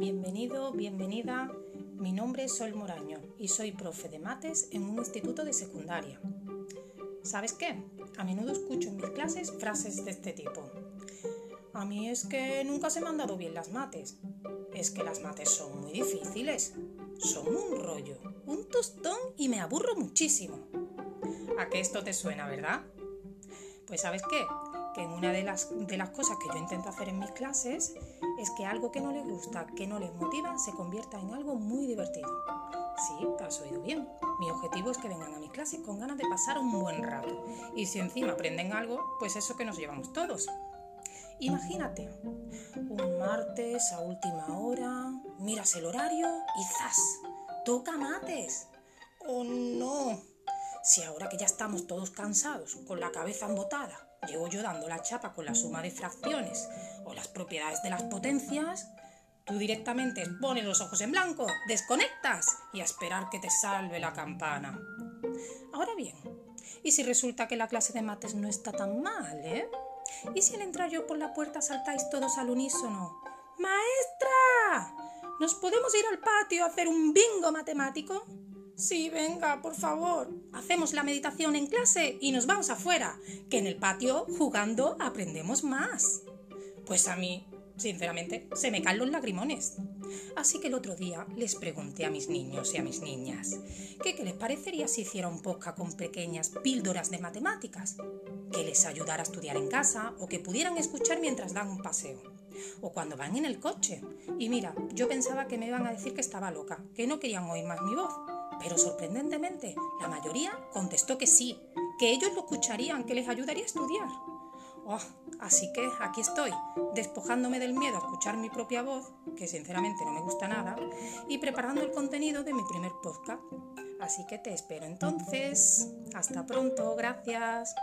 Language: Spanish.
Bienvenido, bienvenida. Mi nombre es Sol Moraño y soy profe de mates en un instituto de secundaria. ¿Sabes qué? A menudo escucho en mis clases frases de este tipo. A mí es que nunca se me han dado bien las mates. Es que las mates son muy difíciles. Son un rollo, un tostón y me aburro muchísimo. ¿A qué esto te suena, verdad? Pues sabes qué? Que una de las, de las cosas que yo intento hacer en mis clases es que algo que no les gusta, que no les motiva, se convierta en algo muy divertido. Sí, has oído bien. Mi objetivo es que vengan a mis clases con ganas de pasar un buen rato. Y si encima aprenden algo, pues eso que nos llevamos todos. Imagínate, un martes a última hora, miras el horario y ¡zas! ¡Toca mates! ¡Oh no! Si ahora que ya estamos todos cansados, con la cabeza embotada, llego yo dando la chapa con la suma de fracciones o las propiedades de las potencias, tú directamente pones los ojos en blanco, desconectas y a esperar que te salve la campana. Ahora bien, ¿y si resulta que la clase de mates no está tan mal, eh? ¿Y si al entrar yo por la puerta saltáis todos al unísono? ¡Maestra! ¿Nos podemos ir al patio a hacer un bingo matemático? Sí, venga, por favor. Hacemos la meditación en clase y nos vamos afuera, que en el patio, jugando, aprendemos más. Pues a mí, sinceramente, se me caen los lagrimones. Así que el otro día les pregunté a mis niños y a mis niñas que qué les parecería si hiciera un podcast con pequeñas píldoras de matemáticas, que les ayudara a estudiar en casa o que pudieran escuchar mientras dan un paseo o cuando van en el coche. Y mira, yo pensaba que me iban a decir que estaba loca, que no querían oír más mi voz. Pero sorprendentemente, la mayoría contestó que sí, que ellos lo escucharían, que les ayudaría a estudiar. Oh, así que aquí estoy, despojándome del miedo a escuchar mi propia voz, que sinceramente no me gusta nada, y preparando el contenido de mi primer podcast. Así que te espero entonces. Hasta pronto, gracias.